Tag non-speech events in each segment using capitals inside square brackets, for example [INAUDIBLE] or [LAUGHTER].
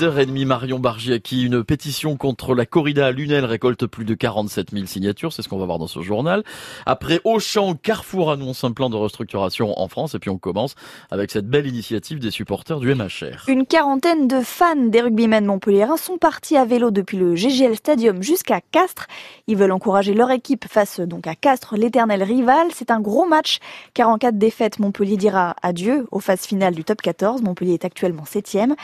8h30, Marion Bargiaki, une pétition contre la corrida à Lunel récolte plus de 47 000 signatures, c'est ce qu'on va voir dans ce journal. Après Auchan, Carrefour annonce un plan de restructuration en France et puis on commence avec cette belle initiative des supporters du MHR. Une quarantaine de fans des rugbymen montpelliérains sont partis à vélo depuis le GGL Stadium jusqu'à Castres. Ils veulent encourager leur équipe face donc à Castres, l'éternel rival. C'est un gros match car en cas de défaite, Montpellier dira adieu aux phases finales du top 14. Montpellier est actuellement septième.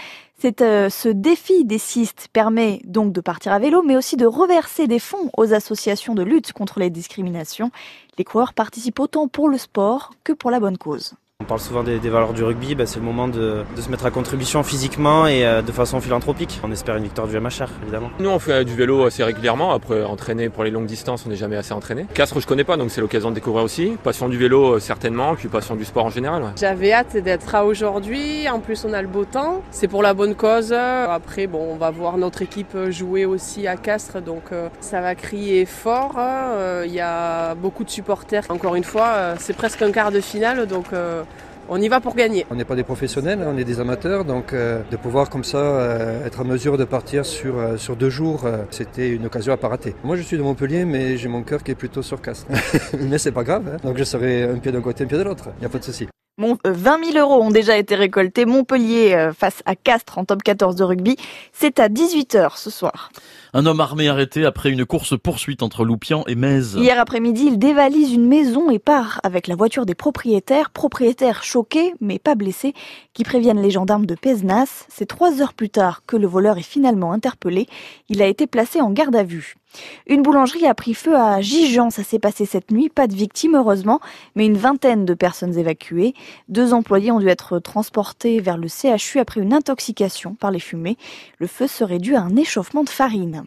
Euh, ce défi des cistes permet donc de partir à vélo, mais aussi de reverser des fonds aux associations de lutte contre les discriminations. Les coureurs participent autant pour le sport que pour la bonne cause. On parle souvent des, des valeurs du rugby, bah, c'est le moment de, de, se mettre à contribution physiquement et euh, de façon philanthropique. On espère une victoire du MHR, évidemment. Nous, on fait du vélo assez régulièrement. Après, entraîner pour les longues distances, on n'est jamais assez entraîné. Castres, je connais pas, donc c'est l'occasion de découvrir aussi. Passion du vélo, euh, certainement, puis passion du sport en général. Ouais. J'avais hâte d'être là aujourd'hui. En plus, on a le beau temps. C'est pour la bonne cause. Après, bon, on va voir notre équipe jouer aussi à Castres, donc euh, ça va crier fort. Il hein. y a beaucoup de supporters. Encore une fois, c'est presque un quart de finale, donc on y va pour gagner. On n'est pas des professionnels, on est des amateurs, donc euh, de pouvoir comme ça euh, être en mesure de partir sur, euh, sur deux jours, euh, c'était une occasion à pas rater. Moi je suis de Montpellier, mais j'ai mon cœur qui est plutôt sur Castres. [LAUGHS] mais c'est pas grave, hein. donc je serai un pied d'un côté, un pied de l'autre, il n'y a pas de souci. Bon, 20 000 euros ont déjà été récoltés. Montpellier face à Castres en top 14 de rugby. C'est à 18h ce soir. Un homme armé arrêté après une course-poursuite entre Loupian et Metz. Hier après-midi, il dévalise une maison et part avec la voiture des propriétaires. Propriétaires choqués, mais pas blessés, qui préviennent les gendarmes de Pézenas. C'est trois heures plus tard que le voleur est finalement interpellé. Il a été placé en garde à vue. Une boulangerie a pris feu à Gijan, ça s'est passé cette nuit, pas de victimes heureusement, mais une vingtaine de personnes évacuées. Deux employés ont dû être transportés vers le CHU après une intoxication par les fumées. Le feu serait dû à un échauffement de farine.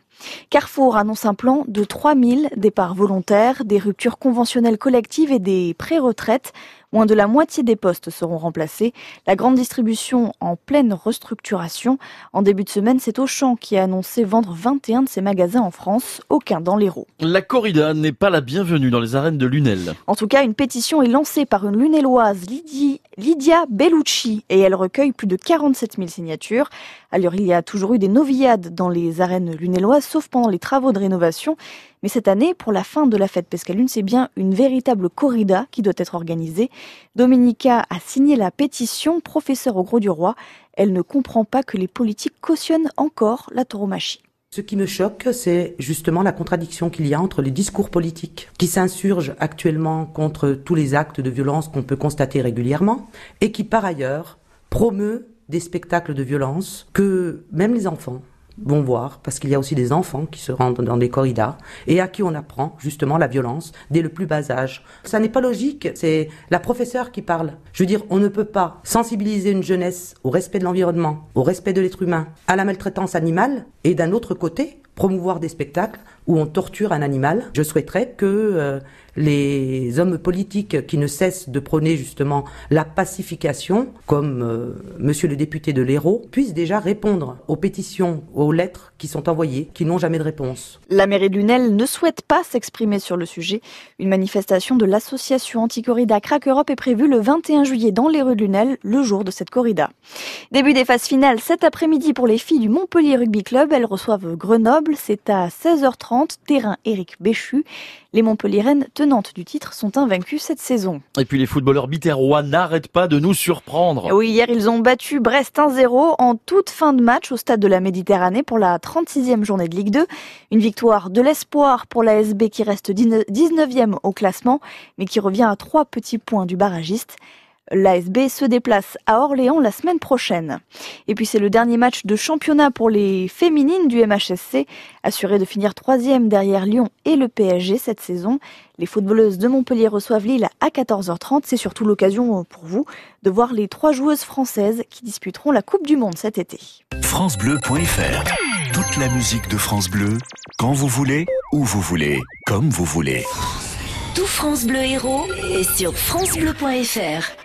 Carrefour annonce un plan de 3000 départs volontaires, des ruptures conventionnelles collectives et des pré-retraites. Moins de la moitié des postes seront remplacés. La grande distribution en pleine restructuration. En début de semaine, c'est Auchan qui a annoncé vendre 21 de ses magasins en France, aucun dans l'Hérault. La corrida n'est pas la bienvenue dans les arènes de Lunel. En tout cas, une pétition est lancée par une lunelloise, Lydie, Lydia Bellucci, et elle recueille plus de 47 000 signatures. Alors, il y a toujours eu des novillades dans les arènes lunelloises, sauf pendant les travaux de rénovation. Mais cette année, pour la fin de la fête Pescalune, c'est bien une véritable corrida qui doit être organisée. Dominica a signé la pétition, professeur au Gros du Roi. Elle ne comprend pas que les politiques cautionnent encore la tauromachie. Ce qui me choque, c'est justement la contradiction qu'il y a entre les discours politiques qui s'insurgent actuellement contre tous les actes de violence qu'on peut constater régulièrement et qui par ailleurs promeut des spectacles de violence que même les enfants vont voir, parce qu'il y a aussi des enfants qui se rendent dans des corridas et à qui on apprend justement la violence dès le plus bas âge. Ça n'est pas logique, c'est la professeure qui parle. Je veux dire, on ne peut pas sensibiliser une jeunesse au respect de l'environnement, au respect de l'être humain, à la maltraitance animale et d'un autre côté promouvoir des spectacles où on torture un animal. Je souhaiterais que euh, les hommes politiques qui ne cessent de prôner justement la pacification, comme euh, monsieur le député de l'Hérault, puissent déjà répondre aux pétitions, aux lettres qui sont envoyées, qui n'ont jamais de réponse. La mairie de Lunel ne souhaite pas s'exprimer sur le sujet. Une manifestation de l'association anti-corrida Crack Europe est prévue le 21 juillet dans les rues de Lunel, le jour de cette corrida. Début des phases finales cet après-midi pour les filles du Montpellier Rugby Club. Elles reçoivent Grenoble. C'est à 16h30, terrain Éric Béchu. Les Montpelliéraines tenantes du titre sont invaincues cette saison. Et puis les footballeurs biterrois n'arrêtent pas de nous surprendre. Oui, hier ils ont battu Brest 1-0 en toute fin de match au stade de la Méditerranée pour la 36e journée de Ligue 2. Une victoire de l'espoir pour la SB qui reste 19e au classement, mais qui revient à trois petits points du barragiste. L'ASB se déplace à Orléans la semaine prochaine. Et puis c'est le dernier match de championnat pour les féminines du MHSC, assuré de finir troisième derrière Lyon et le PSG cette saison. Les footballeuses de Montpellier reçoivent Lille à 14h30. C'est surtout l'occasion pour vous de voir les trois joueuses françaises qui disputeront la Coupe du Monde cet été. FranceBleu.fr Toute la musique de France Bleu, quand vous voulez, où vous voulez, comme vous voulez. Tout France Bleu Héros est sur FranceBleu.fr.